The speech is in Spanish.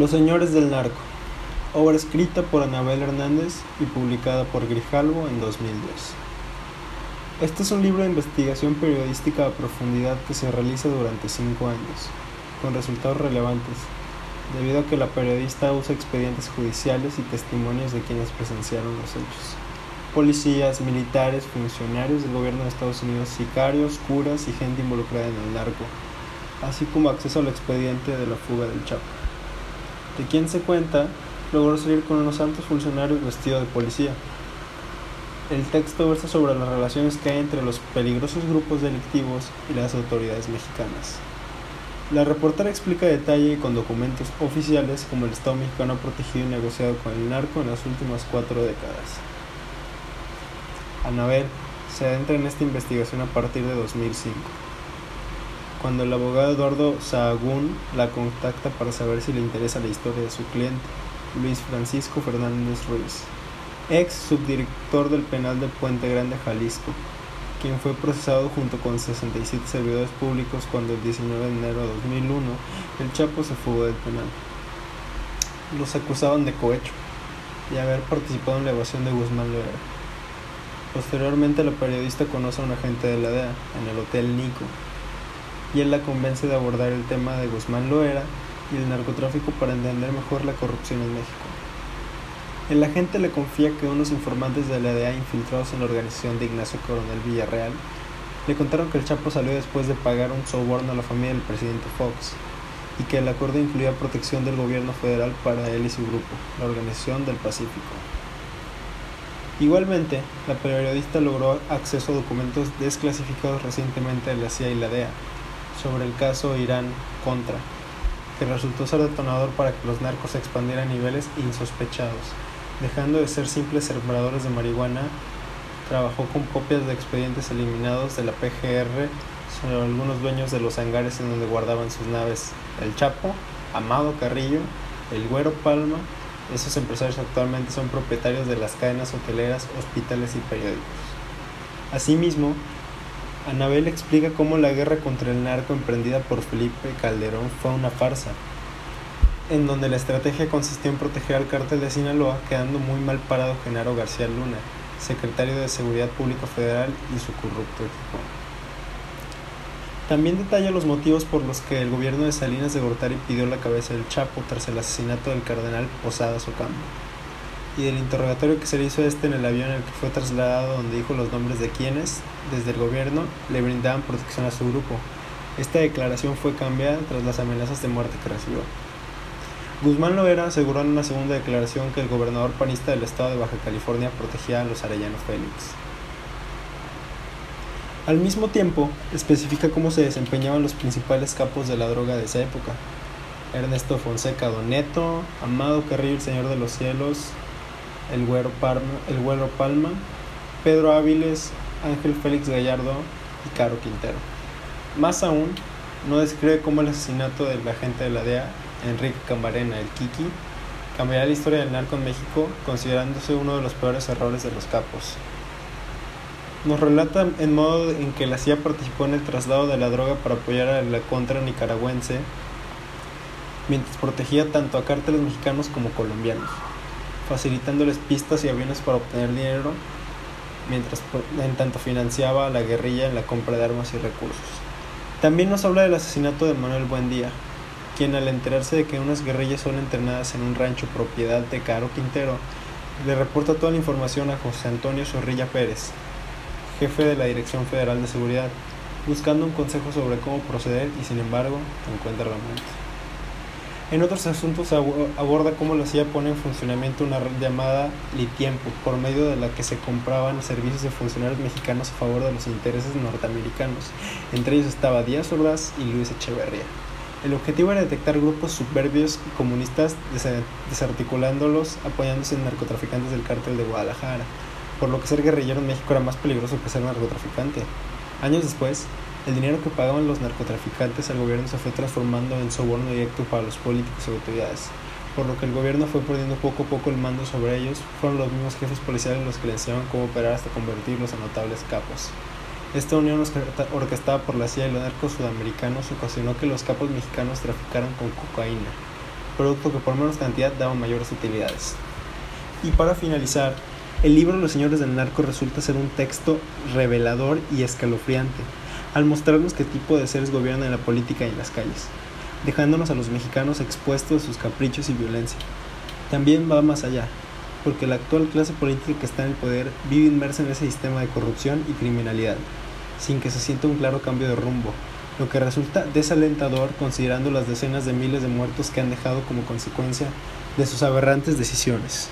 Los Señores del Narco, obra escrita por Anabel Hernández y publicada por Grijalvo en 2002. Este es un libro de investigación periodística a profundidad que se realiza durante cinco años, con resultados relevantes, debido a que la periodista usa expedientes judiciales y testimonios de quienes presenciaron los hechos. Policías, militares, funcionarios del gobierno de Estados Unidos, sicarios, curas y gente involucrada en el narco, así como acceso al expediente de la fuga del Chapo. De quien se cuenta, logró salir con unos santos funcionarios vestidos de policía. El texto versa sobre las relaciones que hay entre los peligrosos grupos delictivos y las autoridades mexicanas. La reportera explica detalle y con documentos oficiales cómo el Estado mexicano ha protegido y negociado con el narco en las últimas cuatro décadas. Anabel se adentra en esta investigación a partir de 2005, cuando el abogado Eduardo Sahagún la contacta para saber si le interesa la historia de su cliente, Luis Francisco Fernández Ruiz, ex subdirector del penal de Puente Grande, Jalisco, quien fue procesado junto con 67 servidores públicos cuando el 19 de enero de 2001 el Chapo se fugó del penal. Los acusaban de cohecho y haber participado en la evasión de Guzmán Loera. Posteriormente la periodista conoce a un agente de la DEA en el Hotel Nico y él la convence de abordar el tema de Guzmán Loera y el narcotráfico para entender mejor la corrupción en México. El agente le confía que unos informantes de la DEA infiltrados en la organización de Ignacio Coronel Villarreal le contaron que el Chapo salió después de pagar un soborno a la familia del presidente Fox y que el acuerdo incluía protección del gobierno federal para él y su grupo, la Organización del Pacífico. Igualmente, la periodista logró acceso a documentos desclasificados recientemente de la CIA y la DEA sobre el caso Irán-Contra, que resultó ser detonador para que los narcos se expandieran a niveles insospechados Dejando de ser simples sembradores de marihuana, trabajó con copias de expedientes eliminados de la PGR sobre algunos dueños de los hangares en donde guardaban sus naves. El Chapo, Amado Carrillo, el Güero Palma, esos empresarios actualmente son propietarios de las cadenas hoteleras, hospitales y periódicos. Asimismo, Anabel explica cómo la guerra contra el narco emprendida por Felipe Calderón fue una farsa, en donde la estrategia consistió en proteger al cártel de Sinaloa, quedando muy mal parado Genaro García Luna, secretario de Seguridad Pública Federal y su corrupto equipo. También detalla los motivos por los que el gobierno de Salinas de Gortari pidió la cabeza del Chapo tras el asesinato del cardenal Posadas Ocampo, y del interrogatorio que se le hizo a este en el avión en el que fue trasladado donde dijo los nombres de quienes, desde el gobierno, le brindaban protección a su grupo. Esta declaración fue cambiada tras las amenazas de muerte que recibió. Guzmán Loera aseguró en una segunda declaración que el gobernador panista del estado de Baja California protegía a los Arellano Félix. Al mismo tiempo, especifica cómo se desempeñaban los principales capos de la droga de esa época. Ernesto Fonseca Doneto, Amado Carrillo el Señor de los Cielos, el Güero, el Güero Palma, Pedro Áviles, Ángel Félix Gallardo y Caro Quintero. Más aún, no describe cómo el asesinato del agente de la DEA Enrique Camarena, el Kiki, cambiará la historia del narco en México considerándose uno de los peores errores de los capos. Nos relata en modo en que la CIA participó en el traslado de la droga para apoyar a la contra nicaragüense, mientras protegía tanto a cárteles mexicanos como colombianos, facilitándoles pistas y aviones para obtener dinero, mientras en tanto financiaba a la guerrilla en la compra de armas y recursos. También nos habla del asesinato de Manuel Buendía, quien al enterarse de que unas guerrillas son entrenadas en un rancho propiedad de Caro Quintero, le reporta toda la información a José Antonio Zorrilla Pérez, jefe de la Dirección Federal de Seguridad, buscando un consejo sobre cómo proceder y sin embargo encuentra la muerte. En otros asuntos aborda cómo la CIA pone en funcionamiento una red llamada Litiempo, por medio de la que se compraban servicios de funcionarios mexicanos a favor de los intereses norteamericanos. Entre ellos estaba Díaz Ordaz y Luis Echeverría. El objetivo era detectar grupos suburbios y comunistas desarticulándolos apoyándose en narcotraficantes del cártel de Guadalajara, por lo que ser guerrillero en México era más peligroso que ser narcotraficante. Años después, el dinero que pagaban los narcotraficantes al gobierno se fue transformando en soborno directo para los políticos y autoridades, por lo que el gobierno fue perdiendo poco a poco el mando sobre ellos, fueron los mismos jefes policiales los que le enseñaban cómo operar hasta convertirlos en notables capos. Esta unión orquestada por la CIA y los narcos sudamericanos ocasionó que los capos mexicanos traficaran con cocaína, producto que por menos cantidad daba mayores utilidades. Y para finalizar, el libro Los Señores del Narco resulta ser un texto revelador y escalofriante, al mostrarnos qué tipo de seres gobiernan la política y en las calles, dejándonos a los mexicanos expuestos a sus caprichos y violencia. También va más allá, porque la actual clase política que está en el poder vive inmersa en ese sistema de corrupción y criminalidad, sin que se sienta un claro cambio de rumbo, lo que resulta desalentador considerando las decenas de miles de muertos que han dejado como consecuencia de sus aberrantes decisiones.